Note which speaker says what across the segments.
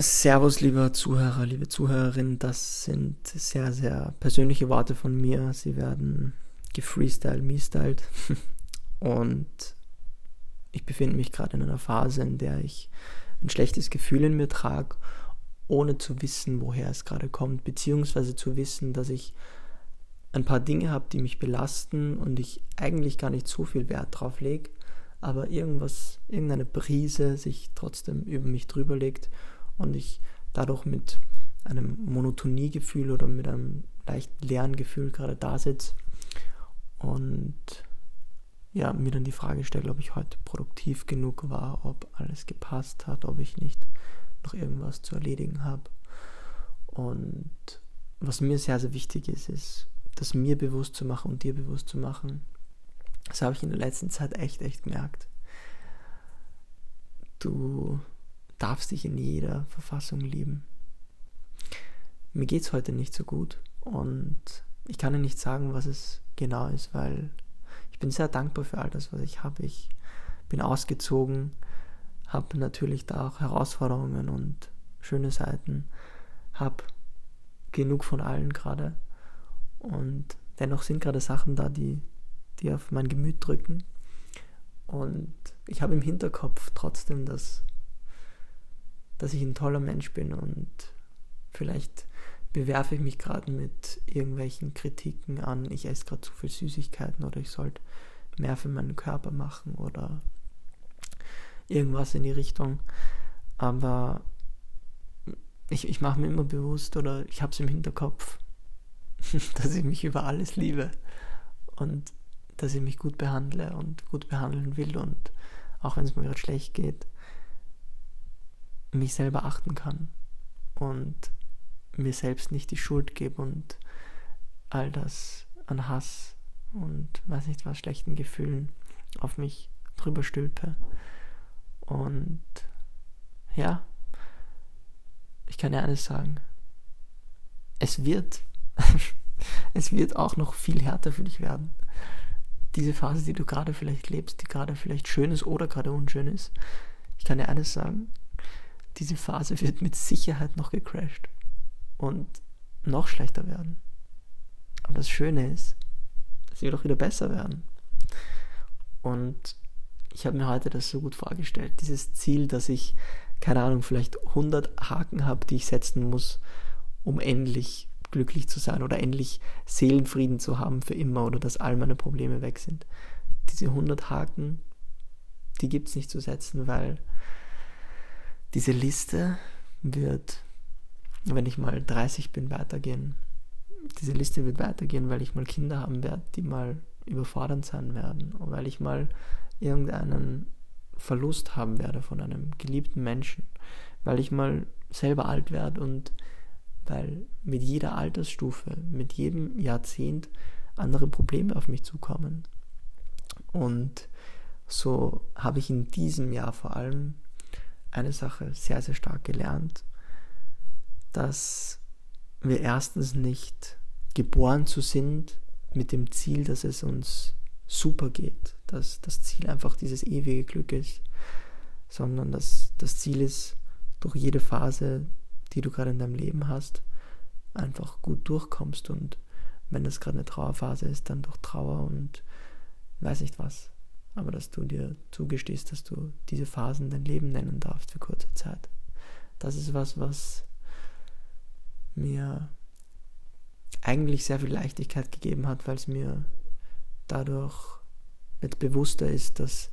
Speaker 1: Servus, lieber Zuhörer, liebe Zuhörerin, das sind sehr, sehr persönliche Worte von mir. Sie werden gefreestylt, me-styled. Und ich befinde mich gerade in einer Phase, in der ich ein schlechtes Gefühl in mir trage, ohne zu wissen, woher es gerade kommt, beziehungsweise zu wissen, dass ich ein paar Dinge habe, die mich belasten und ich eigentlich gar nicht so viel Wert drauf lege, aber irgendwas, irgendeine Brise sich trotzdem über mich drüber legt und ich dadurch mit einem Monotoniegefühl oder mit einem leicht leeren Gefühl gerade da sitze und ja, mir dann die Frage stelle, ob ich heute produktiv genug war, ob alles gepasst hat, ob ich nicht noch irgendwas zu erledigen habe. Und was mir sehr, sehr wichtig ist, ist, das mir bewusst zu machen und dir bewusst zu machen. Das habe ich in der letzten Zeit echt, echt gemerkt. Du darfst dich in jeder Verfassung lieben. Mir geht es heute nicht so gut und ich kann dir nicht sagen, was es genau ist, weil ich bin sehr dankbar für all das, was ich habe. Ich bin ausgezogen, habe natürlich da auch Herausforderungen und schöne Seiten, habe genug von allen gerade und dennoch sind gerade Sachen da, die, die auf mein Gemüt drücken und ich habe im Hinterkopf trotzdem, dass dass ich ein toller Mensch bin und vielleicht bewerfe ich mich gerade mit irgendwelchen Kritiken an, ich esse gerade zu viel Süßigkeiten oder ich sollte mehr für meinen Körper machen oder irgendwas in die Richtung. Aber ich, ich mache mir immer bewusst oder ich habe es im Hinterkopf, dass ich mich über alles liebe und dass ich mich gut behandle und gut behandeln will und auch wenn es mir gerade schlecht geht, mich selber achten kann und mir selbst nicht die Schuld gebe und all das an Hass und weiß nicht was schlechten Gefühlen auf mich drüber stülpe. Und ja, ich kann ja eines sagen. Es wird, es wird auch noch viel härter für dich werden. Diese Phase, die du gerade vielleicht lebst, die gerade vielleicht schön ist oder gerade unschön ist. Ich kann dir eines sagen, diese Phase wird mit Sicherheit noch gecrashed und noch schlechter werden. Aber das Schöne ist, es wird auch wieder besser werden. Und ich habe mir heute das so gut vorgestellt, dieses Ziel, dass ich, keine Ahnung, vielleicht 100 Haken habe, die ich setzen muss, um endlich glücklich zu sein oder endlich Seelenfrieden zu haben für immer oder dass all meine Probleme weg sind. Diese 100 Haken, die gibt es nicht zu setzen, weil diese Liste wird, wenn ich mal 30 bin, weitergehen. Diese Liste wird weitergehen, weil ich mal Kinder haben werde, die mal überfordernd sein werden, und weil ich mal irgendeinen Verlust haben werde von einem geliebten Menschen, weil ich mal selber alt werde und weil mit jeder Altersstufe, mit jedem Jahrzehnt andere Probleme auf mich zukommen. Und so habe ich in diesem Jahr vor allem eine Sache sehr, sehr stark gelernt, dass wir erstens nicht geboren zu sind mit dem Ziel, dass es uns super geht, dass das Ziel einfach dieses ewige Glück ist, sondern dass das Ziel ist, durch jede Phase, die du gerade in deinem Leben hast, einfach gut durchkommst. Und wenn das gerade eine Trauerphase ist, dann durch Trauer und weiß nicht was aber dass du dir zugestehst, dass du diese Phasen dein Leben nennen darfst für kurze Zeit. Das ist was, was mir eigentlich sehr viel Leichtigkeit gegeben hat, weil es mir dadurch jetzt bewusster ist, dass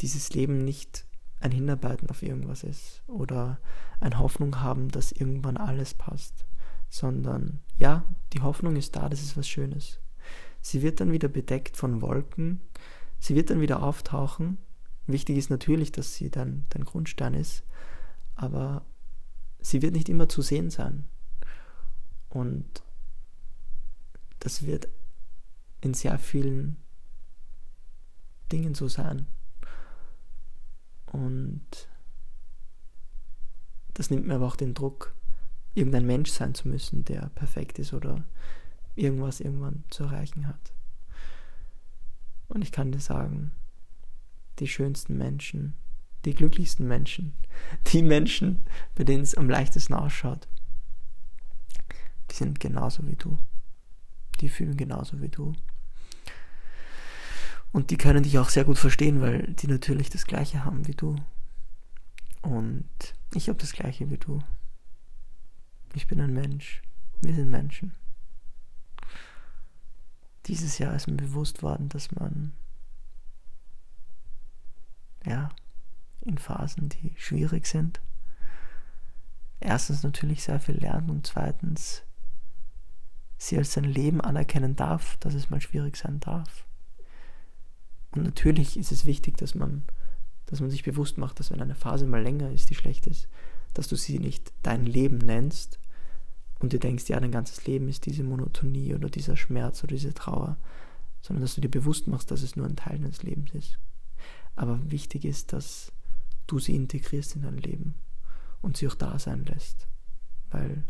Speaker 1: dieses Leben nicht ein Hinarbeiten auf irgendwas ist oder ein Hoffnung haben, dass irgendwann alles passt, sondern ja, die Hoffnung ist da, das ist was Schönes. Sie wird dann wieder bedeckt von Wolken, Sie wird dann wieder auftauchen. Wichtig ist natürlich, dass sie dann dein Grundstein ist, aber sie wird nicht immer zu sehen sein. Und das wird in sehr vielen Dingen so sein. Und das nimmt mir aber auch den Druck, irgendein Mensch sein zu müssen, der perfekt ist oder irgendwas irgendwann zu erreichen hat. Und ich kann dir sagen, die schönsten Menschen die glücklichsten Menschen, die Menschen, bei denen es am leichtesten ausschaut, die sind genauso wie du. Die fühlen genauso wie du. Und die können dich auch sehr gut verstehen, weil die natürlich das Gleiche haben wie du. Und ich habe das Gleiche wie du. Ich bin ein Mensch. Wir sind Menschen. Dieses Jahr ist mir bewusst worden, dass man ja in Phasen, die schwierig sind, erstens natürlich sehr viel lernt und zweitens sie als sein Leben anerkennen darf, dass es mal schwierig sein darf. Und natürlich ist es wichtig, dass man, dass man sich bewusst macht, dass wenn eine Phase mal länger ist, die schlecht ist, dass du sie nicht dein Leben nennst und dir denkst, ja, dein ganzes Leben ist diese Monotonie oder dieser Schmerz oder diese Trauer, sondern dass du dir bewusst machst, dass es nur ein Teil deines Lebens ist. Aber wichtig ist, dass du sie integrierst in dein Leben und sie auch da sein lässt, weil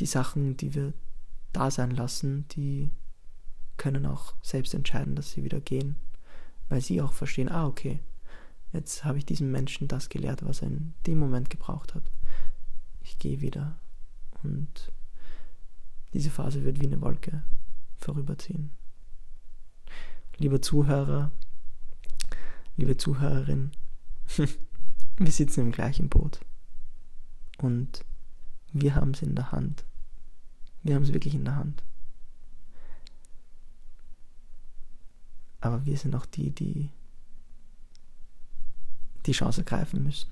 Speaker 1: die Sachen, die wir da sein lassen, die können auch selbst entscheiden, dass sie wieder gehen, weil sie auch verstehen, ah, okay, jetzt habe ich diesem Menschen das gelehrt, was er in dem Moment gebraucht hat. Ich gehe wieder und diese Phase wird wie eine Wolke vorüberziehen. Lieber Zuhörer, liebe Zuhörerin, wir sitzen im gleichen Boot und wir haben es in der Hand. Wir haben es wirklich in der Hand. Aber wir sind auch die, die die Chance ergreifen müssen,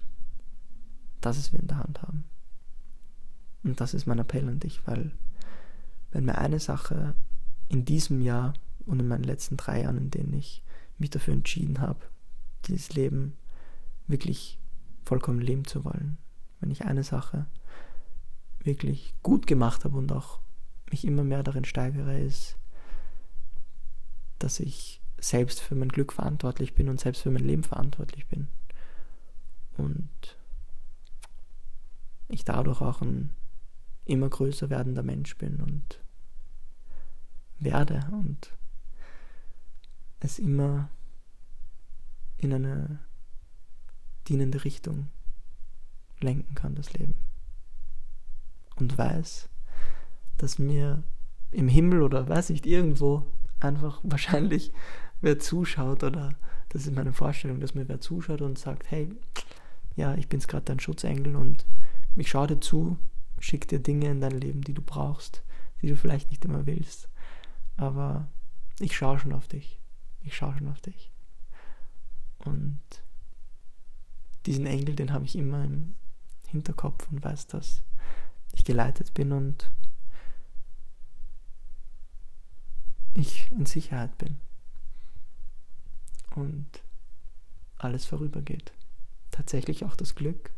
Speaker 1: dass es wir in der Hand haben. Und das ist mein Appell an dich, weil wenn mir eine Sache in diesem Jahr und in meinen letzten drei Jahren, in denen ich mich dafür entschieden habe, dieses Leben wirklich vollkommen leben zu wollen, wenn ich eine Sache wirklich gut gemacht habe und auch mich immer mehr darin steigere, ist, dass ich selbst für mein Glück verantwortlich bin und selbst für mein Leben verantwortlich bin. Und ich dadurch auch ein immer größer werdender Mensch bin und werde und es immer in eine dienende Richtung lenken kann, das Leben. Und weiß, dass mir im Himmel oder weiß nicht, irgendwo einfach wahrscheinlich wer zuschaut oder das ist meine Vorstellung, dass mir wer zuschaut und sagt, hey, ja, ich bin's gerade dein Schutzengel und ich schaue dir zu, schick dir Dinge in dein Leben, die du brauchst, die du vielleicht nicht immer willst, aber ich schaue schon auf dich. Ich schaue schon auf dich. Und diesen Engel, den habe ich immer im Hinterkopf und weiß, dass ich geleitet bin und ich in Sicherheit bin und alles vorübergeht. Tatsächlich auch das Glück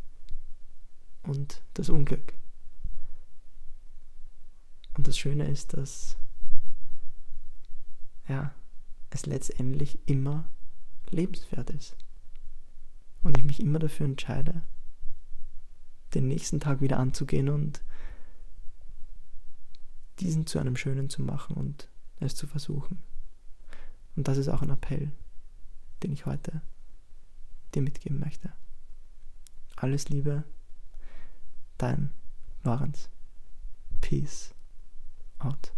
Speaker 1: und das Unglück. Und das Schöne ist, dass ja, es letztendlich immer lebenswert ist. Und ich mich immer dafür entscheide, den nächsten Tag wieder anzugehen und diesen zu einem schönen zu machen und es zu versuchen. Und das ist auch ein Appell, den ich heute dir mitgeben möchte. Alles Liebe, dein Lorenz. Peace out.